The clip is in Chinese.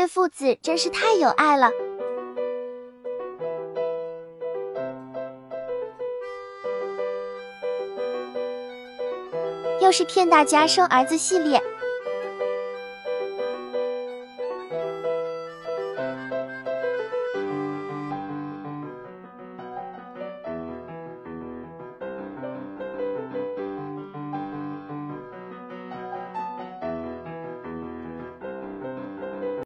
对父子真是太有爱了。又是骗大家生儿子系列